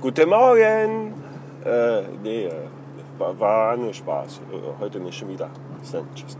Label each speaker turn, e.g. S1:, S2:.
S1: Guten Morgen! Äh, nee, äh, war, war nur Spaß. Äh, heute nicht schon wieder. Bis dann. Tschüss.